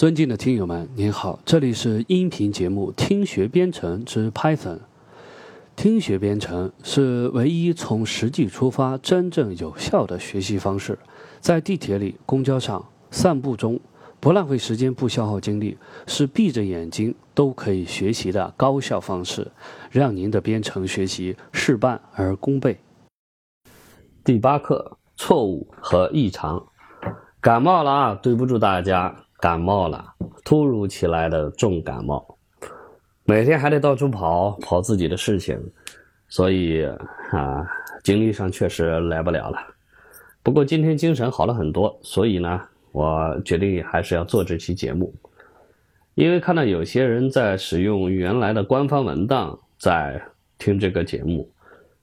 尊敬的听友们，您好，这里是音频节目《听学编程之 Python》。听学编程是唯一从实际出发、真正有效的学习方式。在地铁里、公交上、散步中，不浪费时间、不消耗精力，是闭着眼睛都可以学习的高效方式，让您的编程学习事半而功倍。第八课：错误和异常。感冒了啊，对不住大家。感冒了，突如其来的重感冒，每天还得到处跑跑自己的事情，所以啊，精力上确实来不了了。不过今天精神好了很多，所以呢，我决定还是要做这期节目。因为看到有些人在使用原来的官方文档在听这个节目，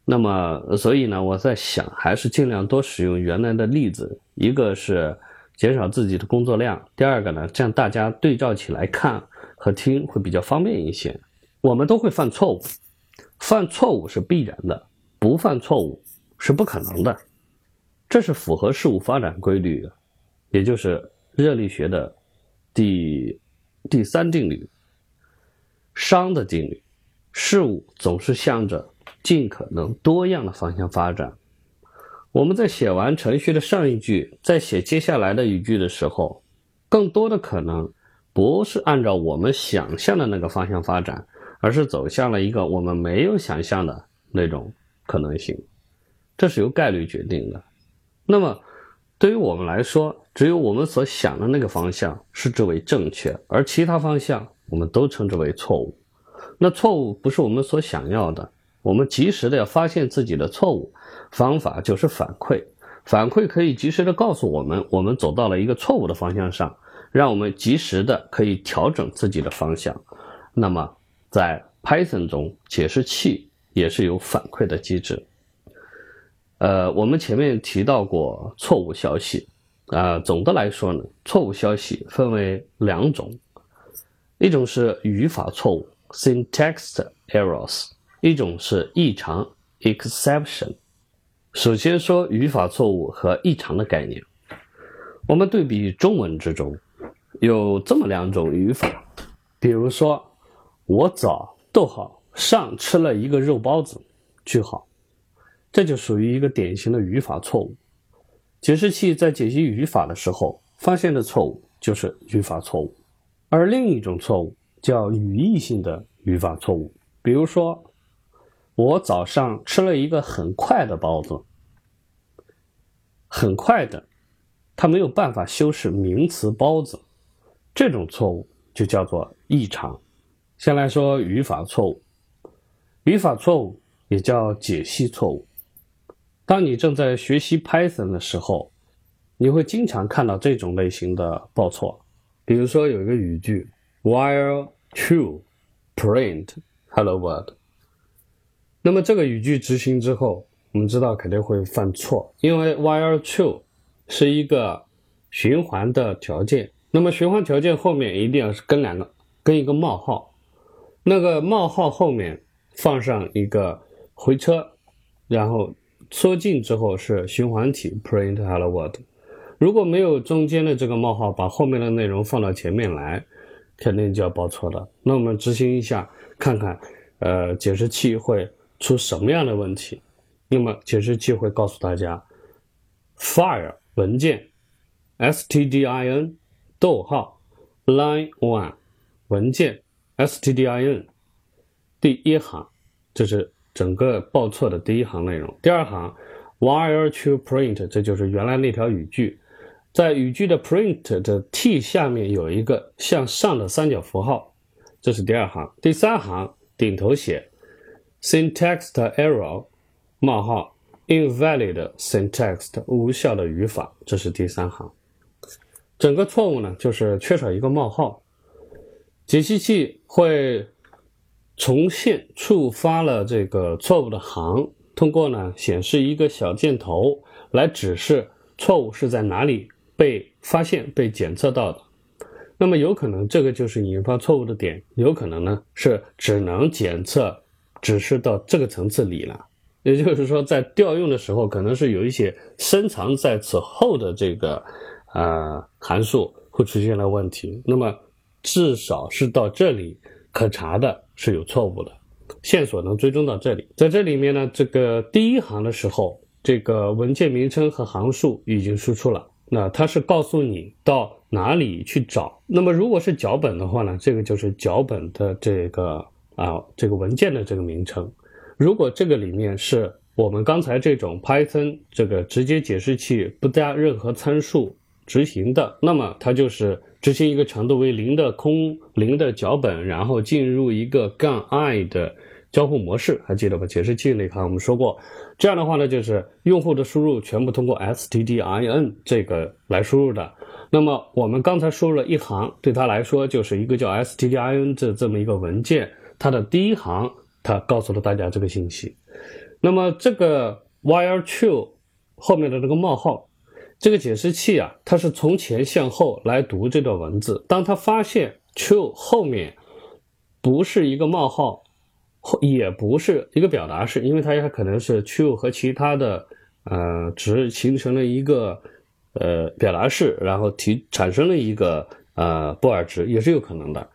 那么所以呢，我在想，还是尽量多使用原来的例子。一个是。减少自己的工作量。第二个呢，这样大家对照起来看和听会比较方便一些。我们都会犯错误，犯错误是必然的，不犯错误是不可能的。这是符合事物发展规律的，也就是热力学的第第三定律——熵的定律。事物总是向着尽可能多样的方向发展。我们在写完程序的上一句，在写接下来的语句的时候，更多的可能不是按照我们想象的那个方向发展，而是走向了一个我们没有想象的那种可能性。这是由概率决定的。那么，对于我们来说，只有我们所想的那个方向是之为正确，而其他方向我们都称之为错误。那错误不是我们所想要的。我们及时的要发现自己的错误，方法就是反馈。反馈可以及时的告诉我们，我们走到了一个错误的方向上，让我们及时的可以调整自己的方向。那么，在 Python 中，解释器也是有反馈的机制。呃，我们前面提到过错误消息，啊，总的来说呢，错误消息分为两种，一种是语法错误 （syntax errors）。一种是异常 （exception）。首先说语法错误和异常的概念。我们对比中文之中，有这么两种语法，比如说“我早逗号上吃了一个肉包子”，句号，这就属于一个典型的语法错误。解释器在解析语法的时候发现的错误就是语法错误。而另一种错误叫语义性的语法错误，比如说。我早上吃了一个很快的包子，很快的，它没有办法修饰名词包子，这种错误就叫做异常。先来说语法错误，语法错误也叫解析错误。当你正在学习 Python 的时候，你会经常看到这种类型的报错，比如说有一个语句 while true print hello world。那么这个语句执行之后，我们知道肯定会犯错，因为 while true 是一个循环的条件。那么循环条件后面一定要是跟两个跟一个冒号，那个冒号后面放上一个回车，然后缩进之后是循环体 print hello world。如果没有中间的这个冒号，把后面的内容放到前面来，肯定就要报错了。那我们执行一下，看看，呃，解释器会。出什么样的问题？那么解释器会告诉大家，file 文件，stdin，逗号，line one，文件，stdin，第一行，这是整个报错的第一行内容。第二行，while to print，这就是原来那条语句，在语句的 print 的 t 下面有一个向上的三角符号，这是第二行。第三行顶头写。Syntax error，冒号，invalid syntax，无效的语法，这是第三行。整个错误呢，就是缺少一个冒号。解析器会重现触发了这个错误的行，通过呢显示一个小箭头来指示错误是在哪里被发现、被检测到的。那么有可能这个就是引发错误的点，有可能呢是只能检测。只是到这个层次里了，也就是说，在调用的时候，可能是有一些深藏在此后的这个呃函数会出现了问题。那么至少是到这里可查的是有错误的，线索能追踪到这里。在这里面呢，这个第一行的时候，这个文件名称和行数已经输出了，那它是告诉你到哪里去找。那么如果是脚本的话呢，这个就是脚本的这个啊这个文件的这个名称。如果这个里面是我们刚才这种 Python 这个直接解释器不加任何参数执行的，那么它就是执行一个长度为零的空零的脚本，然后进入一个杠 i 的交互模式，还记得吧？解释器那行我们说过，这样的话呢，就是用户的输入全部通过 stdin 这个来输入的。那么我们刚才输入了一行，对它来说就是一个叫 stdin 这这么一个文件，它的第一行它告诉了大家这个信息。那么这个 while true 后面的这个冒号，这个解释器啊，它是从前向后来读这段文字。当它发现 true 后面不是一个冒号，也不是一个表达式，因为它也可能是 true 和其他的呃值形成了一个呃表达式，然后提产生了一个呃布尔值，也是有可能的。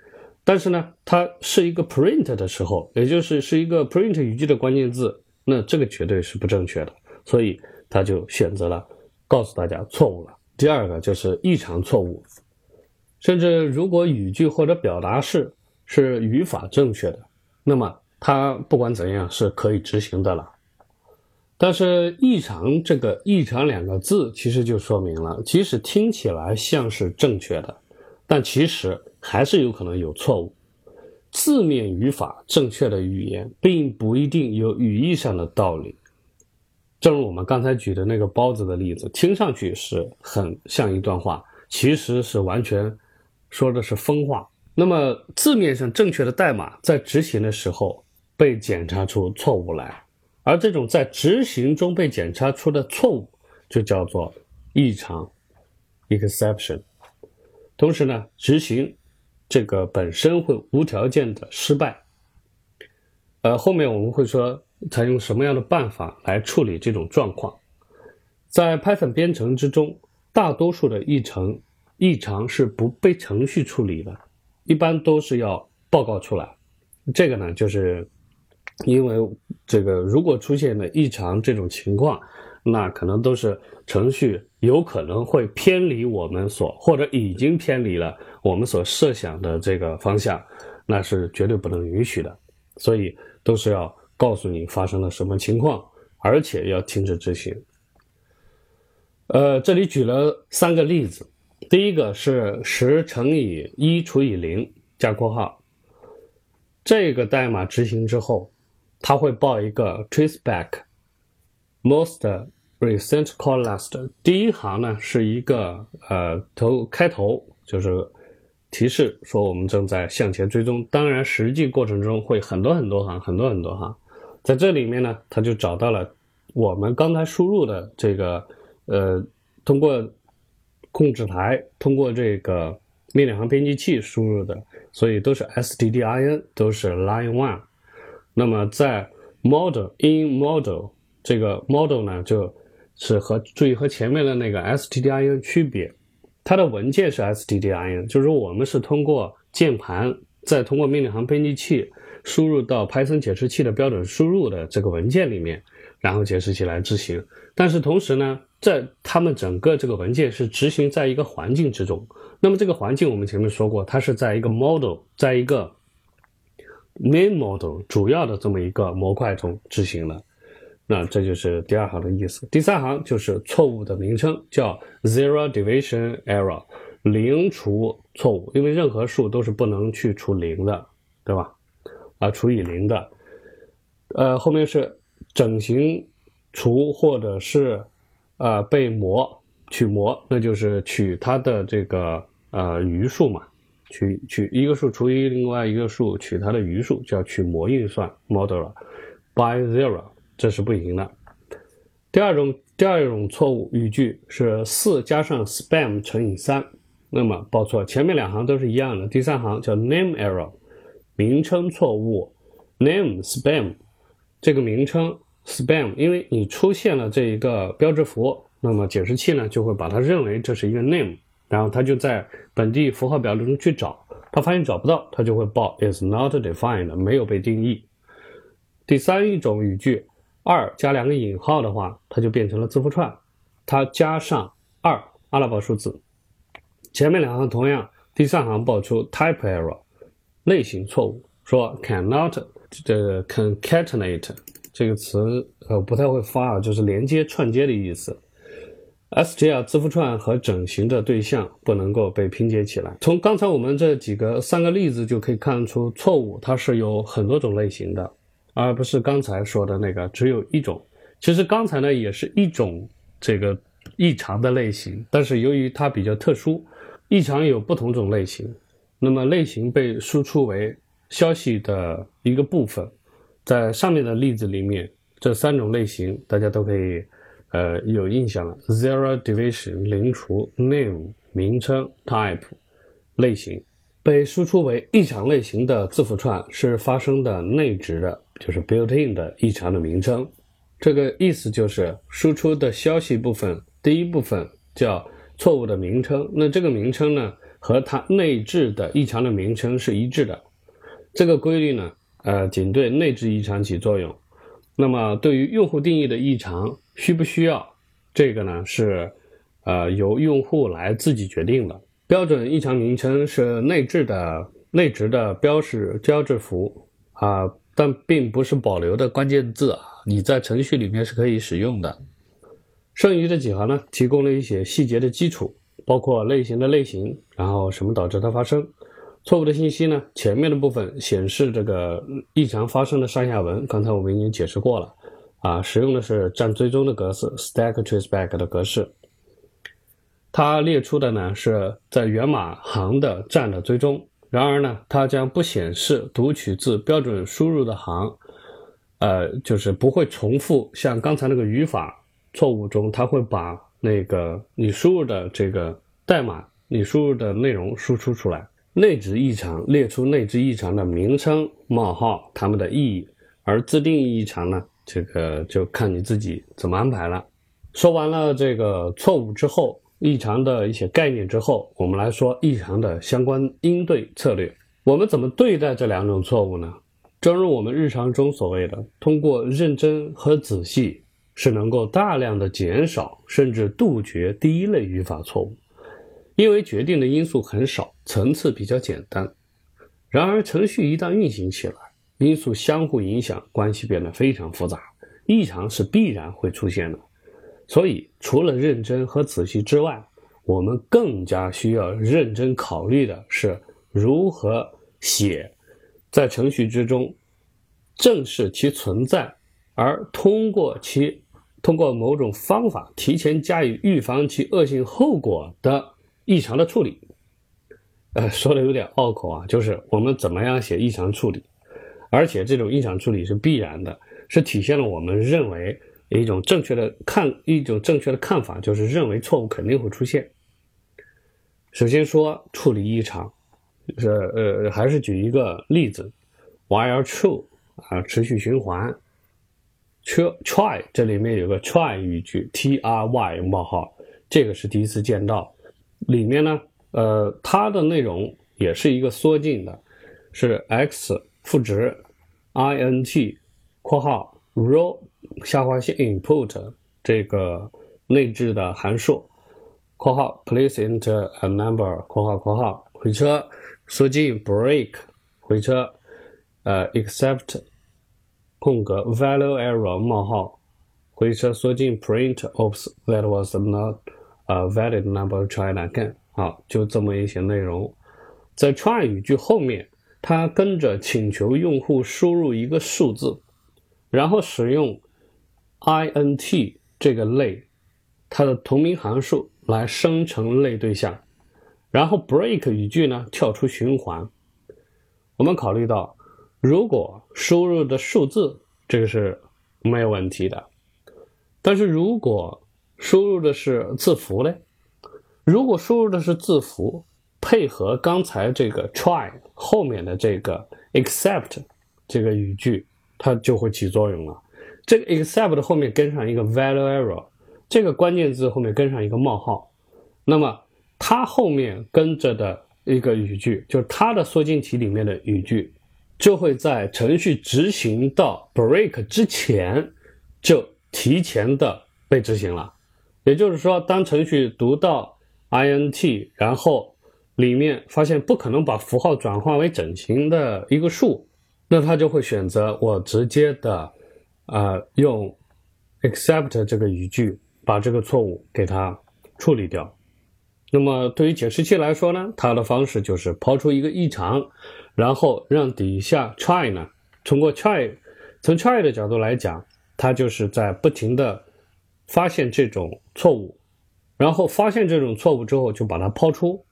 但是呢，它是一个 print 的时候，也就是是一个 print 语句的关键字。那这个绝对是不正确的，所以他就选择了告诉大家错误了。第二个就是异常错误，甚至如果语句或者表达式是语法正确的，那么它不管怎样是可以执行的了。但是异常这个异常两个字其实就说明了，即使听起来像是正确的，但其实还是有可能有错误。字面语法正确的语言，并不一定有语义上的道理。正如我们刚才举的那个包子的例子，听上去是很像一段话，其实是完全说的是疯话。那么字面上正确的代码，在执行的时候被检查出错误来，而这种在执行中被检查出的错误，就叫做异常 （exception）。同时呢，执行。这个本身会无条件的失败，呃，后面我们会说采用什么样的办法来处理这种状况。在 Python 编程之中，大多数的异常异常是不被程序处理的，一般都是要报告出来。这个呢，就是因为这个如果出现了异常这种情况。那可能都是程序有可能会偏离我们所或者已经偏离了我们所设想的这个方向，那是绝对不能允许的。所以都是要告诉你发生了什么情况，而且要停止执行。呃，这里举了三个例子，第一个是十乘以一除以零加括号，这个代码执行之后，它会报一个 traceback。Most recent call last，第一行呢是一个呃头开头，就是提示说我们正在向前追踪。当然，实际过程中会很多很多行，很多很多行。在这里面呢，他就找到了我们刚才输入的这个呃，通过控制台，通过这个命令行编辑器输入的，所以都是 stdin，都是 line one。那么在 model in model。这个 model 呢，就是和注意和前面的那个 stdin 区别，它的文件是 stdin，就是我们是通过键盘，再通过命令行编辑器输入到 Python 解释器的标准输入的这个文件里面，然后解释器来执行。但是同时呢，在他们整个这个文件是执行在一个环境之中。那么这个环境我们前面说过，它是在一个 model，在一个 main model 主要的这么一个模块中执行的。那这就是第二行的意思。第三行就是错误的名称，叫 zero division error，零除错误。因为任何数都是不能去除零的，对吧？啊，除以零的。呃，后面是整形除或者是呃被模取模，那就是取它的这个呃余数嘛，取取一个数除以另外一个数，取它的余数，叫取模运算 modular by zero。这是不行的。第二种，第二种错误语句是四加上 spam 乘以三，那么报错。前面两行都是一样的，第三行叫 name error，名称错误。name spam 这个名称 spam，因为你出现了这一个标志符，那么解释器呢就会把它认为这是一个 name，然后它就在本地符号表中去找，他发现找不到，他就会报 is not defined，没有被定义。第三一种语句，二加两个引号的话，它就变成了字符串，它加上二阿拉伯数字，前面两行同样，第三行报出 type error，类型错误，说 cannot 这个 concatenate 这个词呃不太会发啊，就是连接串接的意思。str 字符串和整形的对象不能够被拼接起来。从刚才我们这几个三个例子就可以看出，错误它是有很多种类型的，而不是刚才说的那个只有一种。其实刚才呢也是一种这个异常的类型，但是由于它比较特殊，异常有不同种类型，那么类型被输出为消息的一个部分。在上面的例子里面，这三种类型大家都可以。呃，有印象了，zero division 零除 name 名称 type 类型被输出为异常类型的字符串是发生的内置的，就是 built-in 的异常的名称。这个意思就是输出的消息部分第一部分叫错误的名称，那这个名称呢和它内置的异常的名称是一致的。这个规律呢，呃，仅对内置异常起作用。那么对于用户定义的异常。需不需要这个呢？是，呃，由用户来自己决定的。标准异常名称是内置的内置的标识标志符啊，但并不是保留的关键字啊。你在程序里面是可以使用的。剩余的几行呢，提供了一些细节的基础，包括类型的类型，然后什么导致它发生错误的信息呢？前面的部分显示这个异常发生的上下文，刚才我们已经解释过了。啊，使用的是占追踪的格式，stack traceback 的格式。它列出的呢是在源码行的占的追踪，然而呢，它将不显示读取自标准输入的行，呃，就是不会重复像刚才那个语法错误中，它会把那个你输入的这个代码、你输入的内容输出出来。内置异常列出内置异常的名称冒号它们的意义，而自定义异常呢？这个就看你自己怎么安排了。说完了这个错误之后，异常的一些概念之后，我们来说异常的相关应对策略。我们怎么对待这两种错误呢？正如我们日常中所谓的，通过认真和仔细，是能够大量的减少甚至杜绝第一类语法错误，因为决定的因素很少，层次比较简单。然而，程序一旦运行起来，因素相互影响，关系变得非常复杂，异常是必然会出现的。所以，除了认真和仔细之外，我们更加需要认真考虑的是如何写，在程序之中正视其存在，而通过其通过某种方法提前加以预防其恶性后果的异常的处理。呃，说的有点拗口啊，就是我们怎么样写异常处理。而且这种异常处理是必然的，是体现了我们认为一种正确的看一种正确的看法，就是认为错误肯定会出现。首先说处理异常，是呃还是举一个例子，while true 啊持续循环，try try 这里面有个 try 语句，t r y 冒号，这个是第一次见到，里面呢呃它的内容也是一个缩进的，是 x。赋值，int，括号 raw 下划线 input 这个内置的函数，括号 place enter a number，括号括号回车缩进 break 回车，呃 except 空格 value error 冒号回车缩进 print oops that was not a valid number try again，好，就这么一些内容，在 try 语句后面。它跟着请求用户输入一个数字，然后使用 int 这个类，它的同名函数来生成类对象，然后 break 语句呢跳出循环。我们考虑到，如果输入的数字这个是没有问题的，但是如果输入的是字符呢？如果输入的是字符。配合刚才这个 try 后面的这个 except 这个语句，它就会起作用了。这个 except 后面跟上一个 value error，这个关键字后面跟上一个冒号，那么它后面跟着的一个语句，就是它的缩进体里面的语句，就会在程序执行到 break 之前就提前的被执行了。也就是说，当程序读到 int，然后里面发现不可能把符号转化为整形的一个数，那他就会选择我直接的，呃，用 except 这个语句把这个错误给它处理掉。那么对于解释器来说呢，它的方式就是抛出一个异常，然后让底下 try 呢，通过 try，从 try 的角度来讲，它就是在不停的。发现这种错误，然后发现这种错误之后，就把它抛出。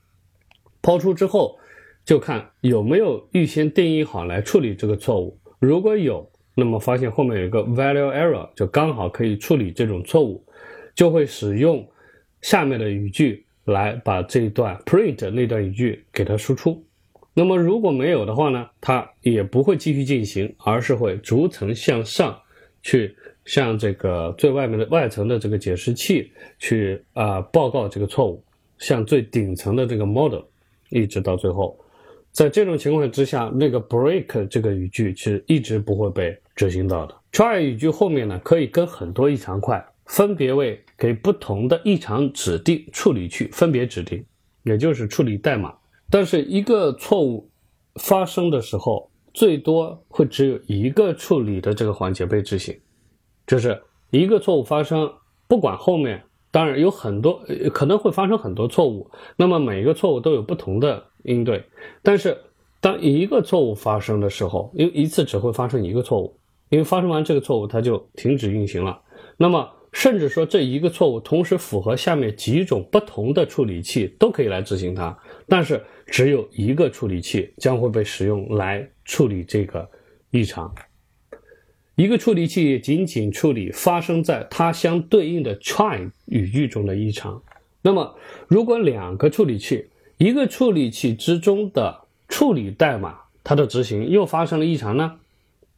抛出之后，就看有没有预先定义好来处理这个错误。如果有，那么发现后面有一个 value error，就刚好可以处理这种错误，就会使用下面的语句来把这一段 print 那段语句给它输出。那么如果没有的话呢，它也不会继续进行，而是会逐层向上去。向这个最外面的外层的这个解释器去啊报告这个错误，向最顶层的这个 model，一直到最后，在这种情况之下，那个 break 这个语句是一直不会被执行到的。try 语句后面呢，可以跟很多异常块分别为给不同的异常指定处理去分别指定，也就是处理代码。但是一个错误发生的时候，最多会只有一个处理的这个环节被执行。就是一个错误发生，不管后面，当然有很多可能会发生很多错误，那么每一个错误都有不同的应对。但是当一个错误发生的时候，因为一次只会发生一个错误，因为发生完这个错误它就停止运行了。那么甚至说这一个错误同时符合下面几种不同的处理器都可以来执行它，但是只有一个处理器将会被使用来处理这个异常。一个处理器仅仅处理发生在它相对应的 try 语句中的异常。那么，如果两个处理器，一个处理器之中的处理代码它的执行又发生了异常呢？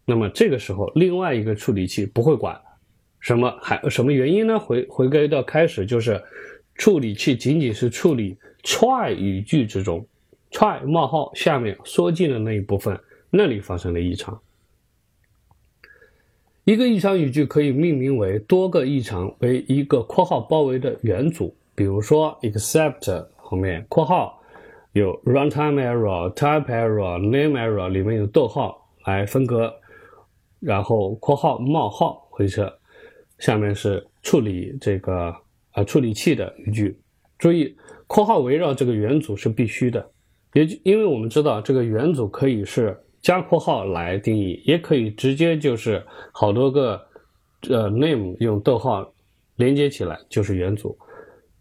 那么这个时候，另外一个处理器不会管什么，还什么原因呢？回回归到开始，就是处理器仅仅是处理 try 语句之中 try 冒号下面缩进的那一部分，那里发生了异常。一个异常语句可以命名为多个异常为一个括号包围的元组，比如说 except 后面括号有 runtime error、type error、name error，里面有逗号来分割，然后括号冒号回车，下面是处理这个啊处理器的语句。注意，括号围绕这个元组是必须的，也因为我们知道这个元组可以是。加括号来定义，也可以直接就是好多个呃 name 用逗号连接起来就是元组，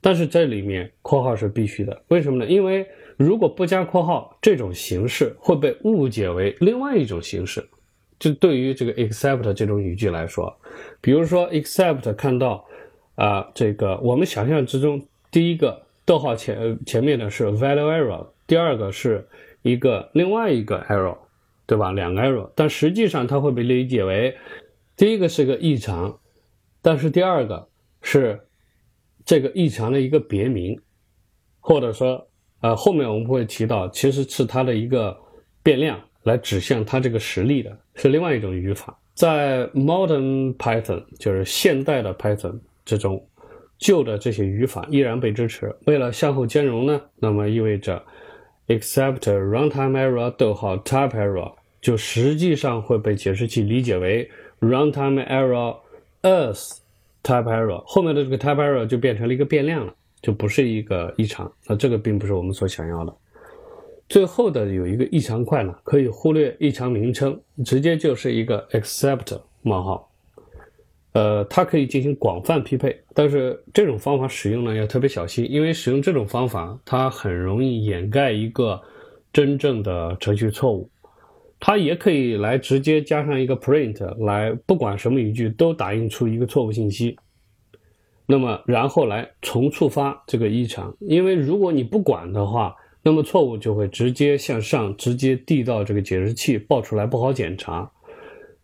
但是这里面括号是必须的，为什么呢？因为如果不加括号，这种形式会被误解为另外一种形式。就对于这个 except 这种语句来说，比如说 except 看到啊这个我们想象之中，第一个逗号前前面的是 value error，第二个是一个另外一个 error。对吧？两个 error，但实际上它会被理解为，第一个是个异常，但是第二个是这个异常的一个别名，或者说，呃，后面我们会提到，其实是它的一个变量来指向它这个实例的，是另外一种语法。在 modern Python，就是现代的 Python 这种旧的这些语法依然被支持。为了相互兼容呢，那么意味着 except runtime error 逗号 type error。就实际上会被解释器理解为 runtime error as type error，后面的这个 type error 就变成了一个变量了，就不是一个异常。那这个并不是我们所想要的。最后的有一个异常块呢，可以忽略异常名称，直接就是一个 except 冒号。呃，它可以进行广泛匹配，但是这种方法使用呢要特别小心，因为使用这种方法，它很容易掩盖一个真正的程序错误。它也可以来直接加上一个 print 来，不管什么语句都打印出一个错误信息，那么然后来重触发这个异常。因为如果你不管的话，那么错误就会直接向上，直接递到这个解释器报出来，不好检查。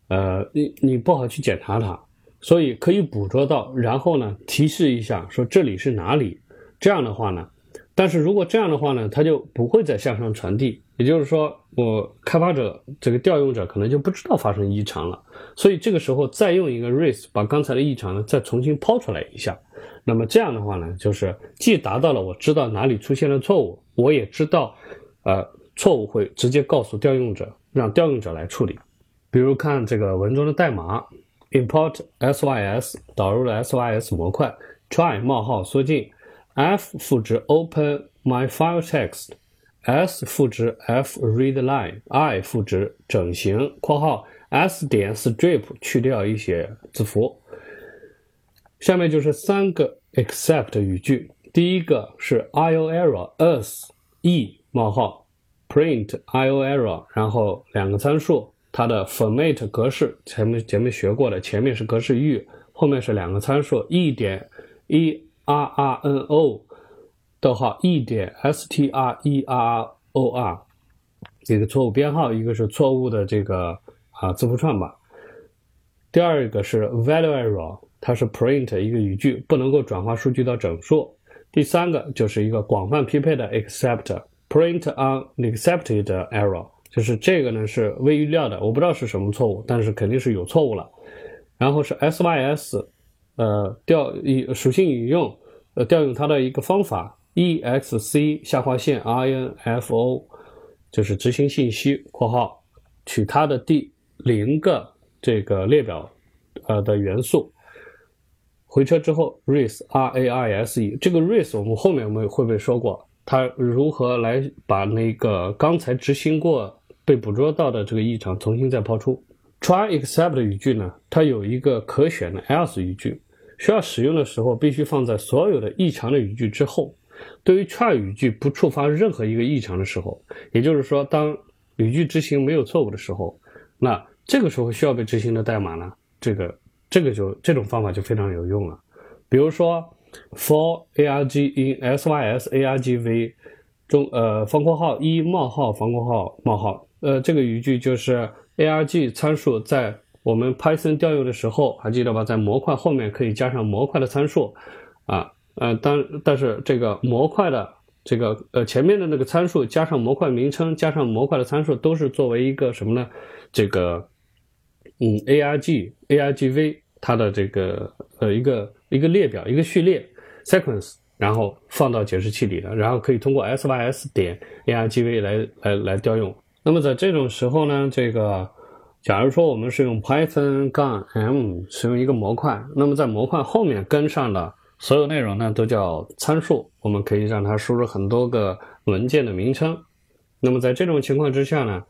呃，你你不好去检查它，所以可以捕捉到，然后呢提示一下说这里是哪里。这样的话呢，但是如果这样的话呢，它就不会再向上传递。也就是说，我开发者这个调用者可能就不知道发生异常了。所以这个时候再用一个 race 把刚才的异常呢再重新抛出来一下。那么这样的话呢，就是既达到了我知道哪里出现了错误，我也知道，呃，错误会直接告诉调用者，让调用者来处理。比如看这个文中的代码，import sys 导入了 sys 模块，try 冒号缩进，f 赋值 open my file text S 赋值 F read line，I 赋值整形（括号 S 点 strip 去掉一些字符）。下面就是三个 except 语句。第一个是 IO error us e 冒号 print IO error，然后两个参数，它的 format 格式，前面前面学过的，前面是格式域，后面是两个参数 e 点 e r r n o 逗号 e 点 s t r e r o r，一个错误编号，一个是错误的这个啊字符串吧。第二个是 value error，它是 print 一个语句不能够转化数据到整数。第三个就是一个广泛匹配的 except print unaccepted error。就是这个呢是未预料的，我不知道是什么错误，但是肯定是有错误了。然后是 sys，呃调以属性引用，呃调用它的一个方法 exc 下划线 info，就是执行信息括号取它的第零个这个列表呃的元素，回车之后 raise r a i s e 这个 raise 我们后面我们会不会说过，它如何来把那个刚才执行过。被捕捉到的这个异常重新再抛出。try except 语句呢，它有一个可选的 else 语句，需要使用的时候必须放在所有的异常的语句之后。对于 tr 语句不触发任何一个异常的时候，也就是说，当语句执行没有错误的时候，那这个时候需要被执行的代码呢，这个这个就这种方法就非常有用了。比如说 for arg in sys argv 中呃方括号一冒号方括号冒号。呃，这个语句就是 arg 参数在我们 Python 调用的时候，还记得吧？在模块后面可以加上模块的参数，啊，呃，但但是这个模块的这个呃前面的那个参数加上模块名称加上模块的参数都是作为一个什么呢？这个嗯 arg argv 它的这个呃一个一个列表一个序列 sequence，然后放到解释器里的，然后可以通过 sys 点 argv 来来来调用。那么在这种时候呢，这个，假如说我们是用 Python 杠 m 使用一个模块，那么在模块后面跟上了所有内容呢，都叫参数，我们可以让它输入很多个文件的名称。那么在这种情况之下呢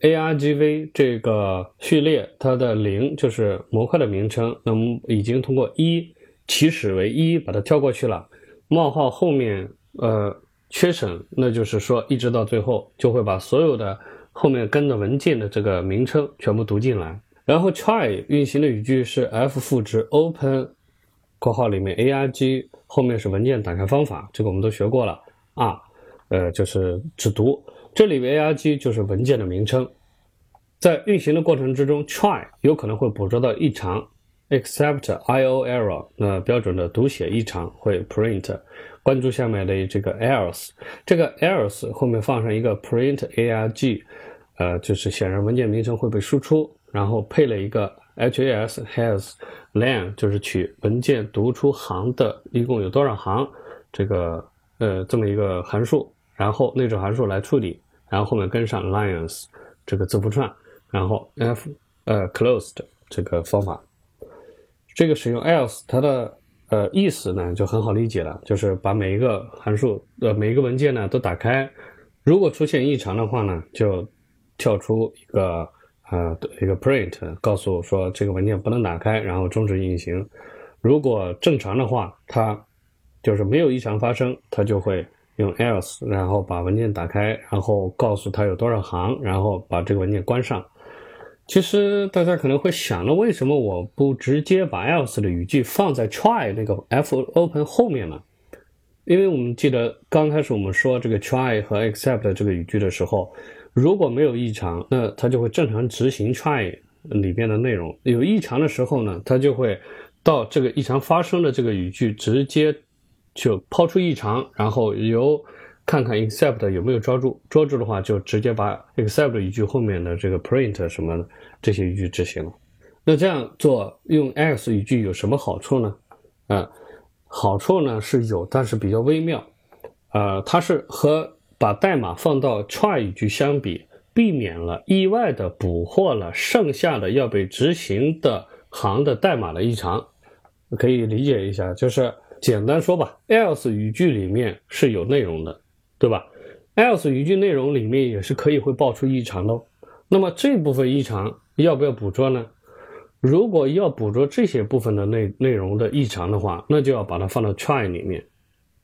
，argv 这个序列它的零就是模块的名称，那么已经通过一起始为一把它跳过去了，冒号后面呃缺省，那就是说一直到最后就会把所有的。后面跟的文件的这个名称全部读进来，然后 try 运行的语句是 f 赋值 open 括号里面 arg 后面是文件打开方法，这个我们都学过了。啊，呃就是只读。这里面 arg 就是文件的名称，在运行的过程之中 try 有可能会捕捉到异常，except io error 那标准的读写异常会 print。关注下面的这个 else，这个 else 后面放上一个 print arg，呃，就是显然文件名称会被输出，然后配了一个 has has len，就是取文件读出行的一共有多少行，这个呃这么一个函数，然后内置函数来处理，然后后面跟上 lines 这个字符串，然后 f 呃 closed 这个方法，这个使用 else 它的。呃，意思呢就很好理解了，就是把每一个函数呃每一个文件呢都打开，如果出现异常的话呢，就跳出一个呃一个 print，告诉我说这个文件不能打开，然后终止运行。如果正常的话，它就是没有异常发生，它就会用 else，然后把文件打开，然后告诉它有多少行，然后把这个文件关上。其实大家可能会想，那为什么我不直接把 else 的语句放在 try 那个 f open 后面呢？因为我们记得刚开始我们说这个 try 和 except 这个语句的时候，如果没有异常，那它就会正常执行 try 里边的内容；有异常的时候呢，它就会到这个异常发生的这个语句直接就抛出异常，然后由看看 except 有没有抓住，抓住的话就直接把 except 语句后面的这个 print 什么的这些语句执行了。那这样做用 else 语句有什么好处呢？啊，好处呢是有，但是比较微妙。呃，它是和把代码放到 try 语句相比，避免了意外的捕获了剩下的要被执行的行的代码的异常。可以理解一下，就是简单说吧，else 语句里面是有内容的。对吧？else 语句内容里面也是可以会爆出异常的。那么这部分异常要不要捕捉呢？如果要捕捉这些部分的内内容的异常的话，那就要把它放到 try 里面。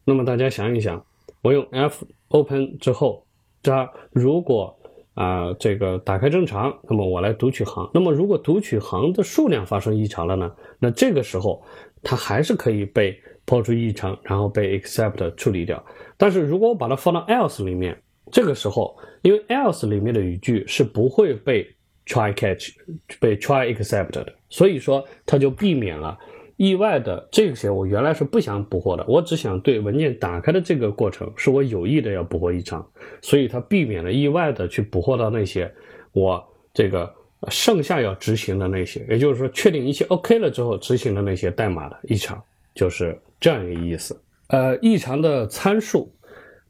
那么大家想一想，我用 f open 之后，它如果啊这个打开正常，那么我来读取行。那么如果读取行的数量发生异常了呢？那这个时候它还是可以被。抛出异常，然后被 except 处理掉。但是如果我把它放到 else 里面，这个时候，因为 else 里面的语句是不会被 try catch、被 try except 的，所以说它就避免了意外的这些。我原来是不想捕获的，我只想对文件打开的这个过程是我有意的要捕获异常，所以它避免了意外的去捕获到那些我这个剩下要执行的那些，也就是说确定一切 OK 了之后执行的那些代码的异常，就是。这样一个意思，呃，异常的参数，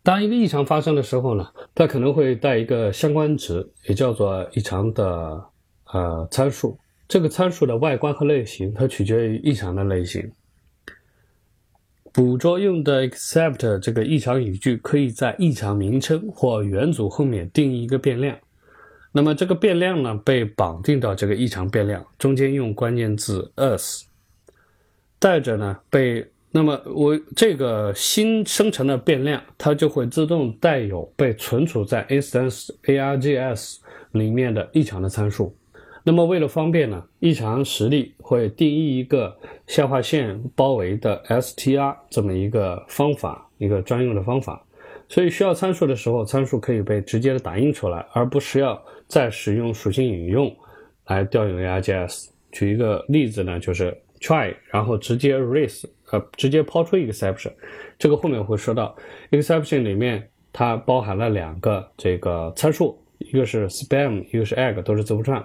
当一个异常发生的时候呢，它可能会带一个相关值，也叫做异常的呃参数。这个参数的外观和类型，它取决于异常的类型。捕捉用的 except 这个异常语句，可以在异常名称或元组后面定义一个变量。那么这个变量呢，被绑定到这个异常变量中间，用关键字 as，带着呢被。那么我这个新生成的变量，它就会自动带有被存储在 instance args 里面的异常的参数。那么为了方便呢，异常实例会定义一个下划线包围的 str 这么一个方法，一个专用的方法。所以需要参数的时候，参数可以被直接的打印出来，而不是要再使用属性引用来调用 args。举一个例子呢，就是 try，然后直接 raise。呃，直接抛出 exception，这个后面会说到 exception 里面它包含了两个这个参数，一个是 spam，一个是 egg，都是字符串。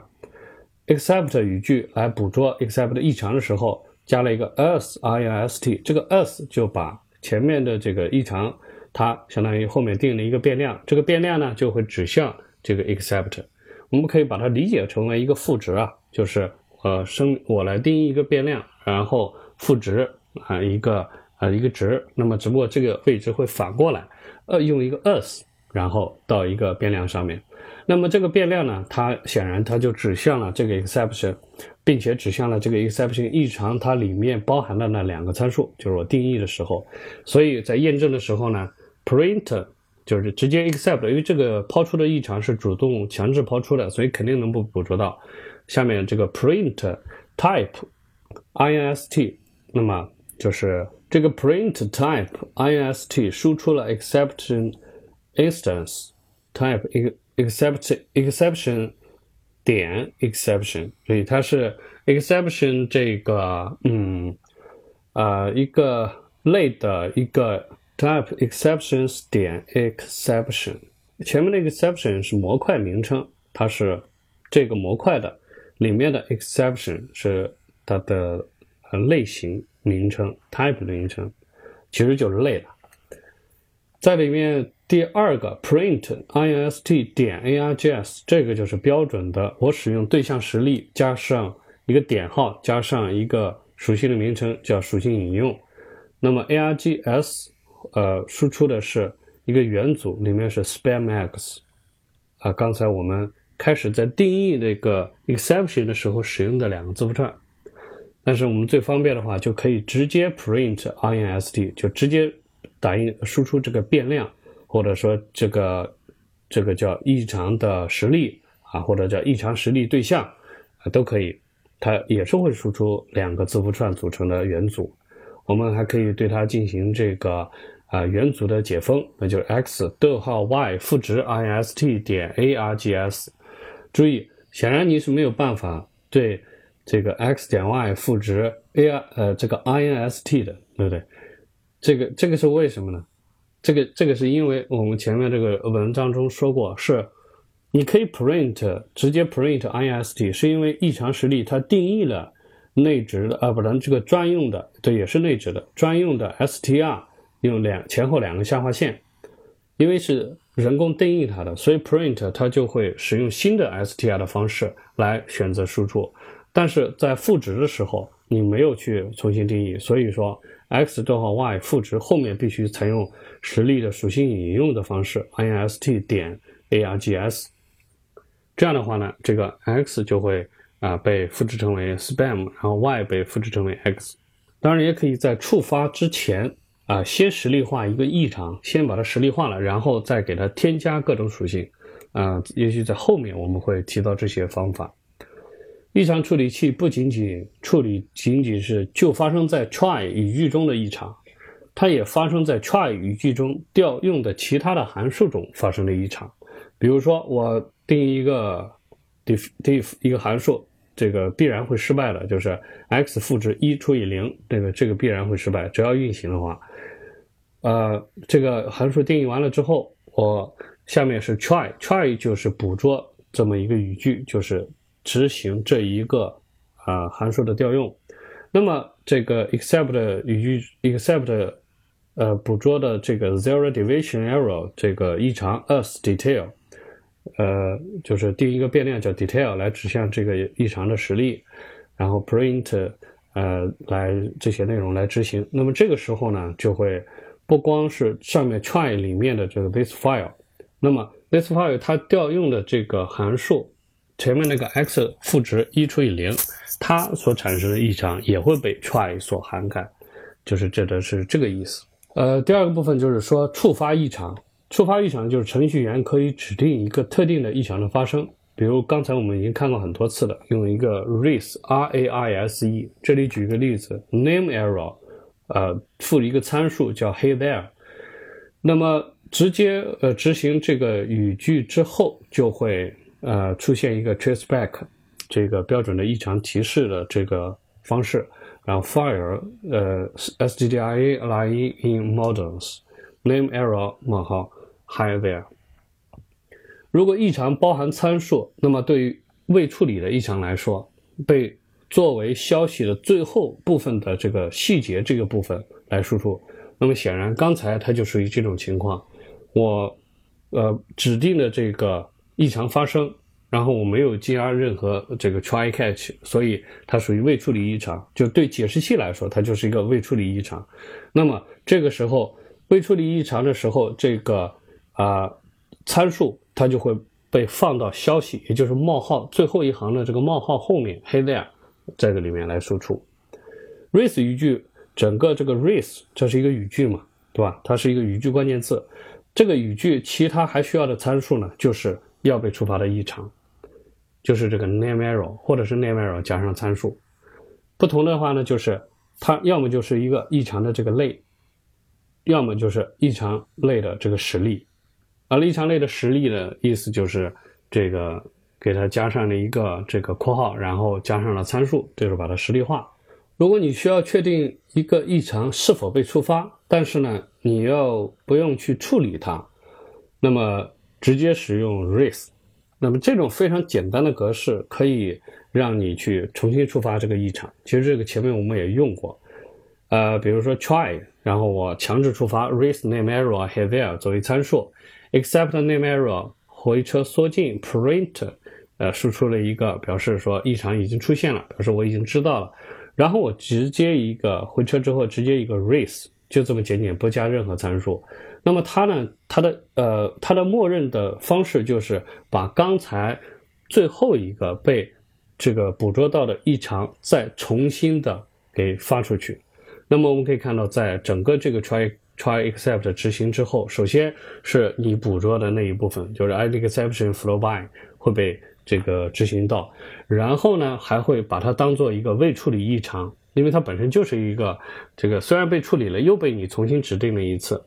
Except 语句来捕捉 except 异常的时候，加了一个 as i s t，这个 as 就把前面的这个异常，它相当于后面定了一个变量，这个变量呢就会指向这个 except，我们可以把它理解成为一个赋值啊，就是呃生我来定义一个变量，然后赋值。啊，一个啊一个值，那么只不过这个位置会反过来，呃，用一个 as，然后到一个变量上面。那么这个变量呢，它显然它就指向了这个 exception，并且指向了这个 exception 异常它里面包含的那两个参数，就是我定义的时候。所以在验证的时候呢，print 就是直接 except，因为这个抛出的异常是主动强制抛出的，所以肯定能不捕捉到。下面这个 print type inst，那么就是这个 print type inst 输出了 exception instance type 一个 except exception 点 exception，所以它是 exception 这个嗯呃一个类的一个 type exceptions 点 exception，前面那个 exception 是模块名称，它是这个模块的里面的 exception 是它的类型。名称 type 的名称其实就是类了，在里面第二个 print inst 点 args 这个就是标准的，我使用对象实例加上一个点号加上一个属性的名称叫属性引用。那么 args 呃输出的是一个元组，里面是 spamx 啊，刚才我们开始在定义这个 exception 的时候使用的两个字符串。但是我们最方便的话，就可以直接 print inst，就直接打印输出这个变量，或者说这个这个叫异常的实例啊，或者叫异常实例对象啊，都可以。它也是会输出两个字符串组成的元组。我们还可以对它进行这个啊元组的解封，那就是 x 逗号 y 赋值 inst 点 args。注意，显然你是没有办法对。这个 x 点 y 赋值 a 呃这个 inst 的，对不对？这个这个是为什么呢？这个这个是因为我们前面这个文章中说过，是你可以 print 直接 print ist，是因为异常实例它定义了内置的啊，不能这个专用的，对，也是内置的专用的 str 用两前后两个下划线，因为是人工定义它的，所以 print 它就会使用新的 str 的方式来选择输出，但是在赋值的时候你没有去重新定义，所以说。X 逗号 y 赋值后面必须采用实例的属性引用的方式，inst 点 args，这样的话呢，这个 x 就会啊被复制成为 spam，然后 y 被复制成为 x。当然也可以在触发之前啊先实例化一个异常，先把它实例化了，然后再给它添加各种属性。啊，也许在后面我们会提到这些方法。异常处理器不仅仅处理仅仅是就发生在 try 语句中的异常，它也发生在 try 语句中调用的其他的函数中发生的异常。比如说，我定义一个 def def 一个函数，这个必然会失败的，就是 x 赋值一除以零，这个这个必然会失败。只要运行的话，呃，这个函数定义完了之后，我下面是 try try 就是捕捉这么一个语句，就是。执行这一个啊函数的调用，那么这个 except 语句 except 呃捕捉的这个 zero division error 这个异常 as detail，呃就是定一个变量叫 detail 来指向这个异常的实例，然后 print 呃来这些内容来执行。那么这个时候呢，就会不光是上面 try 里面的这个 this file，那么 this file 它调用的这个函数。前面那个 x 赋值一除以零，它所产生的异常也会被 try 所涵盖，就是这的是这个意思。呃，第二个部分就是说触发异常，触发异常就是程序员可以指定一个特定的异常的发生，比如刚才我们已经看过很多次了，用一个 rise r a i s e，这里举一个例子，name error，呃，赋一个参数叫 hey there，那么直接呃执行这个语句之后就会。呃，出现一个 traceback 这个标准的异常提示的这个方式，然后 fire 呃 stdia line in models name error 冒号 hi there。如果异常包含参数，那么对于未处理的异常来说，被作为消息的最后部分的这个细节这个部分来输出，那么显然刚才它就属于这种情况，我呃指定的这个。异常发生，然后我没有加任何这个 try catch，所以它属于未处理异常。就对解释器来说，它就是一个未处理异常。那么这个时候未处理异常的时候，这个啊参数它就会被放到消息，也就是冒号最后一行的这个冒号后面，hey there，这个里面来输出。race 语句整个这个 race 这是一个语句嘛，对吧？它是一个语句关键字。这个语句其他还需要的参数呢，就是。要被触发的异常，就是这个 name error，或者是 name error 加上参数。不同的话呢，就是它要么就是一个异常的这个类，要么就是异常类的这个实例。而异常类的实例的意思就是这个给它加上了一个这个括号，然后加上了参数，就是把它实例化。如果你需要确定一个异常是否被触发，但是呢，你要不用去处理它，那么。直接使用 RIS 那么这种非常简单的格式可以让你去重新触发这个异常。其实这个前面我们也用过，呃，比如说 try，然后我强制触发 RIS name error here 作为参数，except name error 回车缩进 print，呃，输出了一个表示说异常已经出现了，表示我已经知道了。然后我直接一个回车之后直接一个 RIS，就这么简简，不加任何参数。那么它呢？它的呃，它的默认的方式就是把刚才最后一个被这个捕捉到的异常再重新的给发出去。那么我们可以看到，在整个这个 try try except 执行之后，首先是你捕捉的那一部分，就是 i exception flow by 会被这个执行到，然后呢还会把它当做一个未处理异常，因为它本身就是一个这个虽然被处理了，又被你重新指定了一次。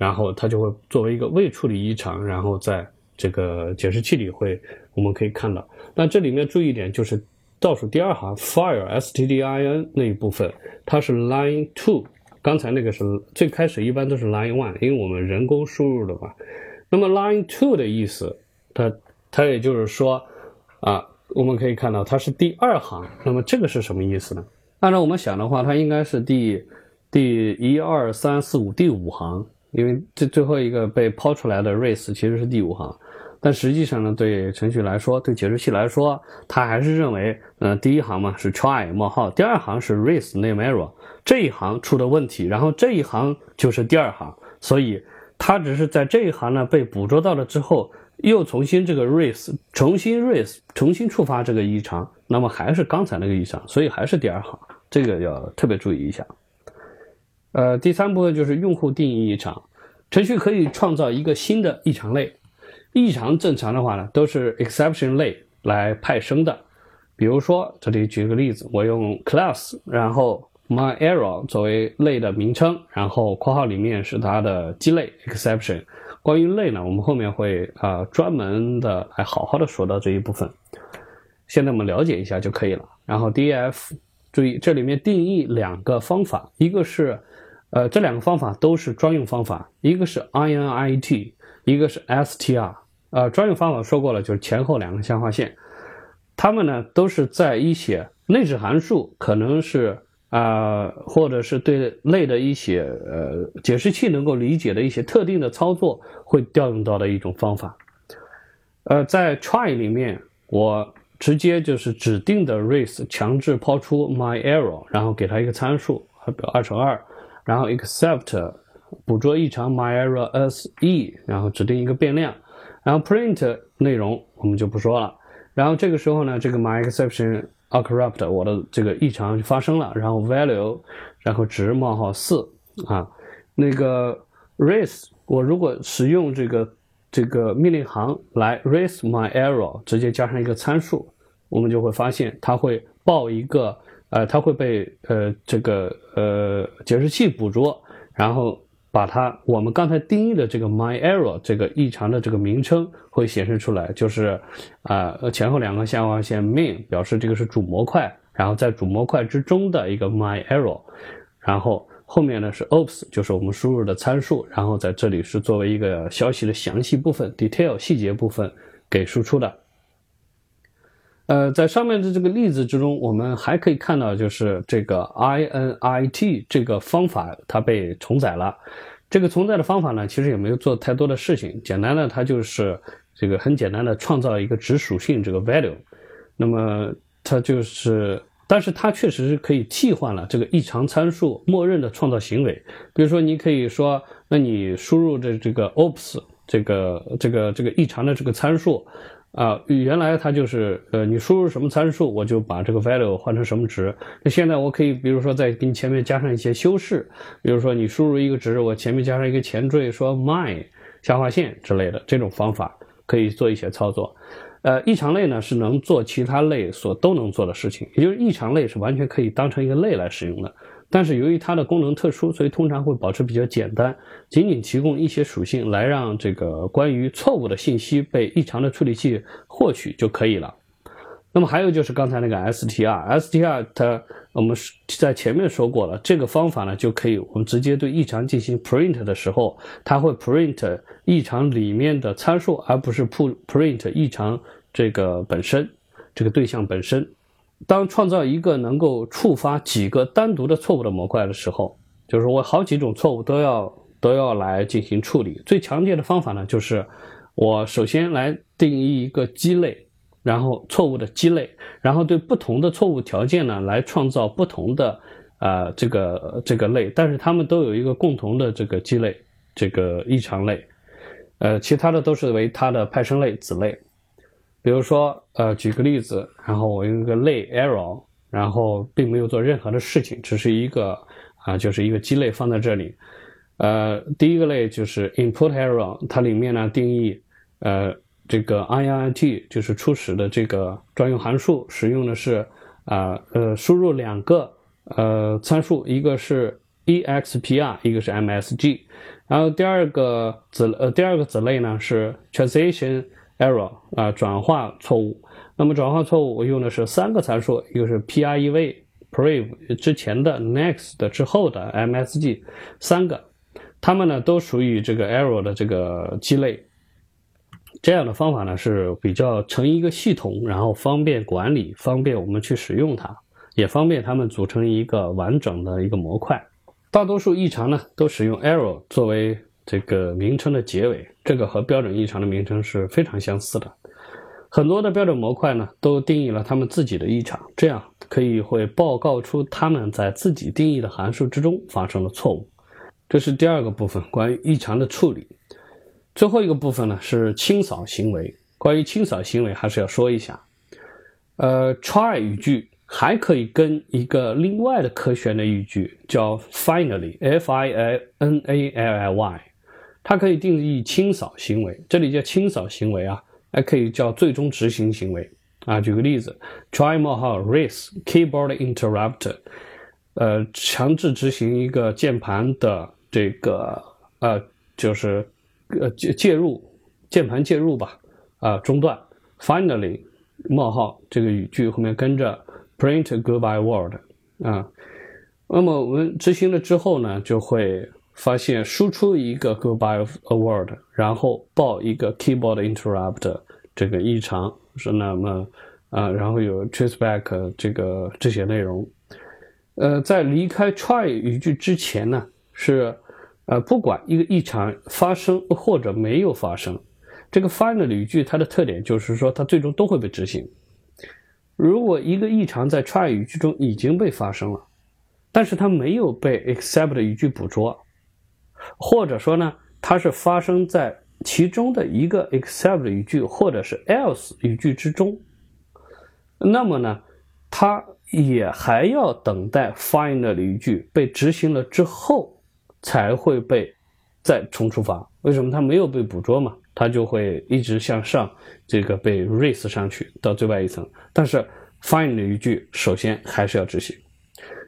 然后它就会作为一个未处理异常，然后在这个解释器里会，我们可以看到。那这里面注意一点，就是倒数第二行 fire s t d i n 那一部分，它是 line two，刚才那个是最开始一般都是 line one，因为我们人工输入的嘛。那么 line two 的意思，它它也就是说啊，我们可以看到它是第二行。那么这个是什么意思呢？按照我们想的话，它应该是第第一二三四五第五行，因为这最后一个被抛出来的 race 其实是第五行。但实际上呢，对程序来说，对解释器来说，它还是认为，呃，第一行嘛是 try 冒号，第二行是 race name error，这一行出的问题，然后这一行就是第二行，所以它只是在这一行呢被捕捉到了之后，又重新这个 race 重新 race 重新触发这个异常，那么还是刚才那个异常，所以还是第二行，这个要特别注意一下。呃，第三部分就是用户定义异常，程序可以创造一个新的异常类。异常正常的话呢，都是 exception 类来派生的。比如说，这里举个例子，我用 class，然后 my error 作为类的名称，然后括号里面是它的基类 exception。关于类呢，我们后面会啊专门的来好好的说到这一部分。现在我们了解一下就可以了。然后 def 注意这里面定义两个方法，一个是呃这两个方法都是专用方法，一个是 init。一个是 str，呃，专用方法说过了，就是前后两个下划线，它们呢都是在一些内置函数，可能是啊，或者是对类的一些呃解释器能够理解的一些特定的操作会调用到的一种方法。呃，在 try 里面，我直接就是指定的 race 强制抛出 my error，然后给它一个参数，比如二乘二，然后 except。捕捉异常 myError se，然后指定一个变量，然后 print 内容我们就不说了。然后这个时候呢，这个 myException occurred，我的这个异常就发生了。然后 value，然后值冒号四啊，那个 raise，我如果使用这个这个命令行来 raise myError，直接加上一个参数，我们就会发现它会报一个呃，它会被呃这个呃解释器捕捉，然后。把它，我们刚才定义的这个 my error 这个异常的这个名称会显示出来，就是啊前后两个下划线 main 表示这个是主模块，然后在主模块之中的一个 my error，然后后面呢是 ops 就是我们输入的参数，然后在这里是作为一个消息的详细部分 detail 细节部分给输出的。呃，在上面的这个例子之中，我们还可以看到，就是这个 init 这个方法它被重载了。这个重载的方法呢，其实也没有做太多的事情，简单的它就是这个很简单的创造一个值属性这个 value。那么它就是，但是它确实是可以替换了这个异常参数默认的创造行为。比如说，你可以说，那你输入的这个 ops 这个这个这个异常的这个参数。啊，原来它就是呃，你输入什么参数，我就把这个 value 换成什么值。那现在我可以，比如说在给你前面加上一些修饰，比如说你输入一个值，我前面加上一个前缀，说 my 下划线之类的，这种方法可以做一些操作。呃，异常类呢是能做其他类所都能做的事情，也就是异常类是完全可以当成一个类来使用的。但是由于它的功能特殊，所以通常会保持比较简单，仅仅提供一些属性来让这个关于错误的信息被异常的处理器获取就可以了。那么还有就是刚才那个 str，str 它我们在前面说过了，这个方法呢就可以我们直接对异常进行 print 的时候，它会 print 异常里面的参数，而不是 print 异常这个本身这个对象本身。当创造一个能够触发几个单独的错误的模块的时候，就是我好几种错误都要都要来进行处理。最常见的方法呢，就是我首先来定义一个基类，然后错误的基类，然后对不同的错误条件呢来创造不同的啊这个这个类，但是它们都有一个共同的这个基类，这个异常类，呃，其他的都是为它的派生类子类。比如说，呃，举个例子，然后我用一个类 error，然后并没有做任何的事情，只是一个啊，就是一个基类放在这里。呃，第一个类就是 input error，它里面呢定义，呃，这个 init 就是初始的这个专用函数，使用的是啊呃输入两个呃参数，一个是 expr，一个是 msg。然后第二个子呃第二个子类呢是 transition。Error 啊，转化错误。那么转化错误，我用的是三个参数，一个是 prev，prev 之前的 Next 之后的 MSG 三个，它们呢都属于这个 error 的这个鸡类。这样的方法呢是比较成一个系统，然后方便管理，方便我们去使用它，也方便它们组成一个完整的一个模块。大多数异常呢都使用 error 作为这个名称的结尾，这个和标准异常的名称是非常相似的。很多的标准模块呢都定义了他们自己的异常，这样可以会报告出他们在自己定义的函数之中发生了错误。这是第二个部分，关于异常的处理。最后一个部分呢是清扫行为。关于清扫行为，还是要说一下。呃，try 语句还可以跟一个另外的可选的语句叫 finally，f i n a l l y，它可以定义清扫行为。这里叫清扫行为啊，还可以叫最终执行行为啊。举个例子，try more hard raise keyboard interrupt，呃，强制执行一个键盘的这个呃，就是。呃，介介入键盘介入吧，啊，中断。Finally，冒号这个语句后面跟着 print goodbye word，啊，那么我们执行了之后呢，就会发现输出一个 goodbye a word，然后报一个 keyboard interrupt 这个异常是那么啊，然后有 traceback 这个这些内容。呃，在离开 try 语句之前呢，是。呃，不管一个异常发生或者没有发生，这个 final 语句它的特点就是说，它最终都会被执行。如果一个异常在 try 语句中已经被发生了，但是它没有被 except 语句捕捉，或者说呢，它是发生在其中的一个 except 语句或者是 else 语句之中，那么呢，它也还要等待 final 语句被执行了之后。才会被再重触发，为什么它没有被捕捉嘛？它就会一直向上，这个被 raise 上去到最外一层。但是 final 的语句首先还是要执行，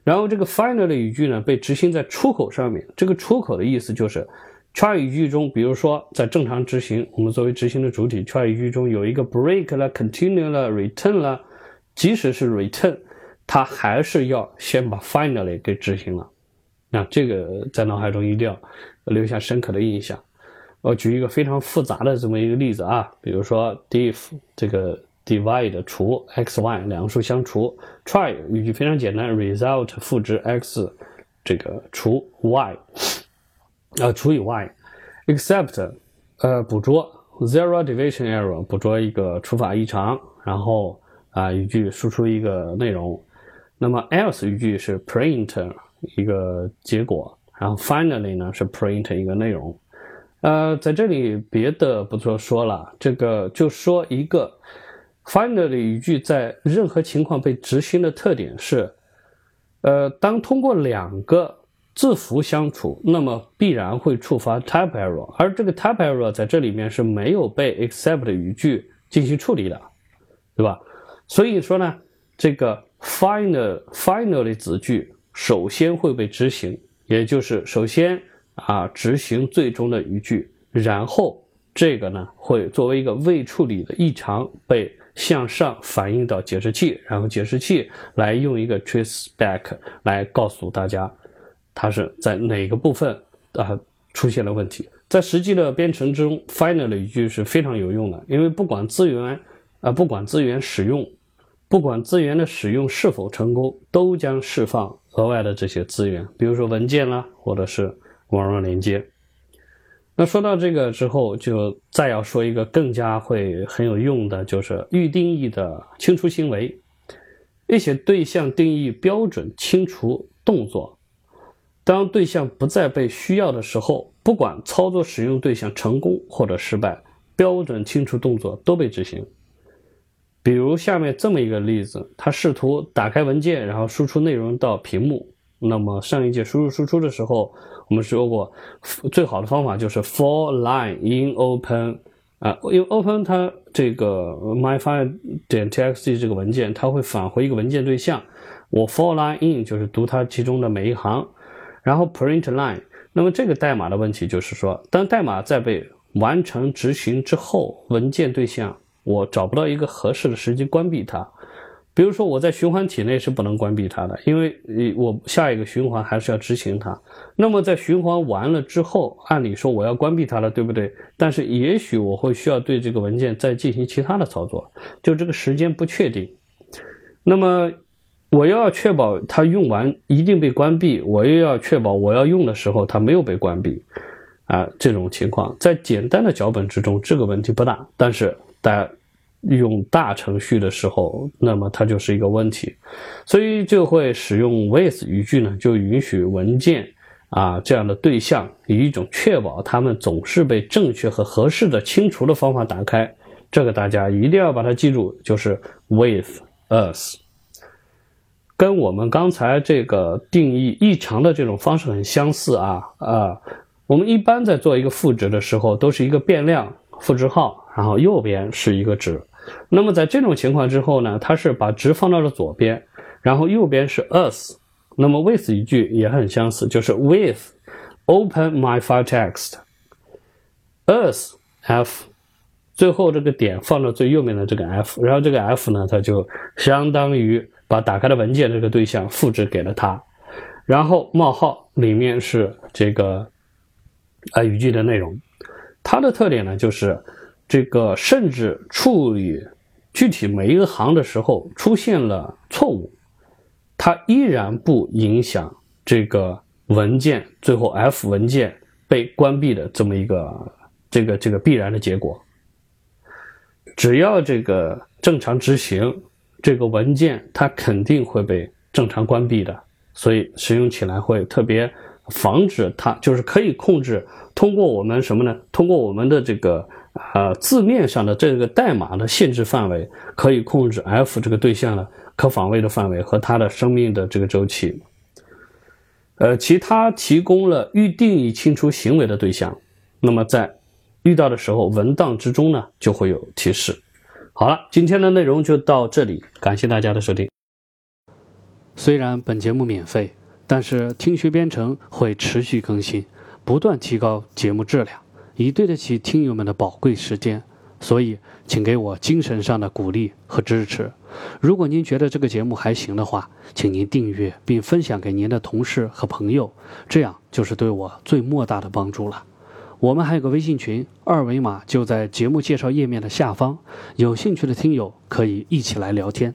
然后这个 finally 语句呢被执行在出口上面。这个出口的意思就是 try 语句中，比如说在正常执行，我们作为执行的主体，try 语句中有一个 break 了，continue 了，return 了，即使是 return，它还是要先把 finally 给执行了。那这个在脑海中一定要留下深刻的印象。我举一个非常复杂的这么一个例子啊，比如说 diff 这个 divide 除 x y 两个数相除，try 语句非常简单，result 赋值 x 这个除 y 啊除以 y，except 呃捕捉 zero division error 捕捉一个除法异常，然后啊语句输出一个内容。那么 else 语句是 print。一个结果，然后 finally 呢是 print 一个内容，呃，在这里别的不多说了，这个就说一个 finally 语句在任何情况被执行的特点是，呃，当通过两个字符相处，那么必然会触发 type error，而这个 type error 在这里面是没有被 except 语句进行处理的，对吧？所以说呢，这个 final finally 子句。首先会被执行，也就是首先啊执行最终的语句，然后这个呢会作为一个未处理的异常被向上反映到解释器，然后解释器来用一个 trace back 来告诉大家它是在哪个部分啊出现了问题。在实际的编程中，final 的语句是非常有用的，因为不管资源啊不管资源使用。不管资源的使用是否成功，都将释放额外的这些资源，比如说文件啦，或者是网络连接。那说到这个之后，就再要说一个更加会很有用的，就是预定义的清除行为。一些对象定义标准清除动作，当对象不再被需要的时候，不管操作使用对象成功或者失败，标准清除动作都被执行。比如下面这么一个例子，他试图打开文件，然后输出内容到屏幕。那么上一节输入输出的时候，我们说过，最好的方法就是 for line in open 啊，因为 open 它这个 myfile 点 txt 这个文件，它会返回一个文件对象。我 for line in 就是读它其中的每一行，然后 print line。那么这个代码的问题就是说，当代码在被完成执行之后，文件对象。我找不到一个合适的时机关闭它，比如说我在循环体内是不能关闭它的，因为呃我下一个循环还是要执行它。那么在循环完了之后，按理说我要关闭它了，对不对？但是也许我会需要对这个文件再进行其他的操作，就这个时间不确定。那么我又要确保它用完一定被关闭，我又要确保我要用的时候它没有被关闭，啊，这种情况在简单的脚本之中这个问题不大，但是大家。用大程序的时候，那么它就是一个问题，所以就会使用 with 语句呢，就允许文件啊这样的对象以一种确保它们总是被正确和合适的清除的方法打开。这个大家一定要把它记住，就是 with us，跟我们刚才这个定义异常的这种方式很相似啊啊。我们一般在做一个赋值的时候，都是一个变量赋值号，然后右边是一个值。那么在这种情况之后呢，它是把值放到了左边，然后右边是 us。那么 with 语句也很相似，就是 with open my file text us f，最后这个点放到最右面的这个 f，然后这个 f 呢，它就相当于把打开的文件这个对象复制给了它，然后冒号里面是这个啊语句的内容，它的特点呢就是。这个甚至处理具体每一个行的时候出现了错误，它依然不影响这个文件最后 F 文件被关闭的这么一个这个这个必然的结果。只要这个正常执行，这个文件它肯定会被正常关闭的，所以使用起来会特别防止它，就是可以控制通过我们什么呢？通过我们的这个。啊，字面上的这个代码的限制范围可以控制 f 这个对象的可访问的范围和它的生命的这个周期。呃，其他提供了预定义清除行为的对象，那么在遇到的时候，文档之中呢就会有提示。好了，今天的内容就到这里，感谢大家的收听。虽然本节目免费，但是听学编程会持续更新，不断提高节目质量。以对得起听友们的宝贵时间，所以请给我精神上的鼓励和支持。如果您觉得这个节目还行的话，请您订阅并分享给您的同事和朋友，这样就是对我最莫大的帮助了。我们还有个微信群，二维码就在节目介绍页面的下方，有兴趣的听友可以一起来聊天。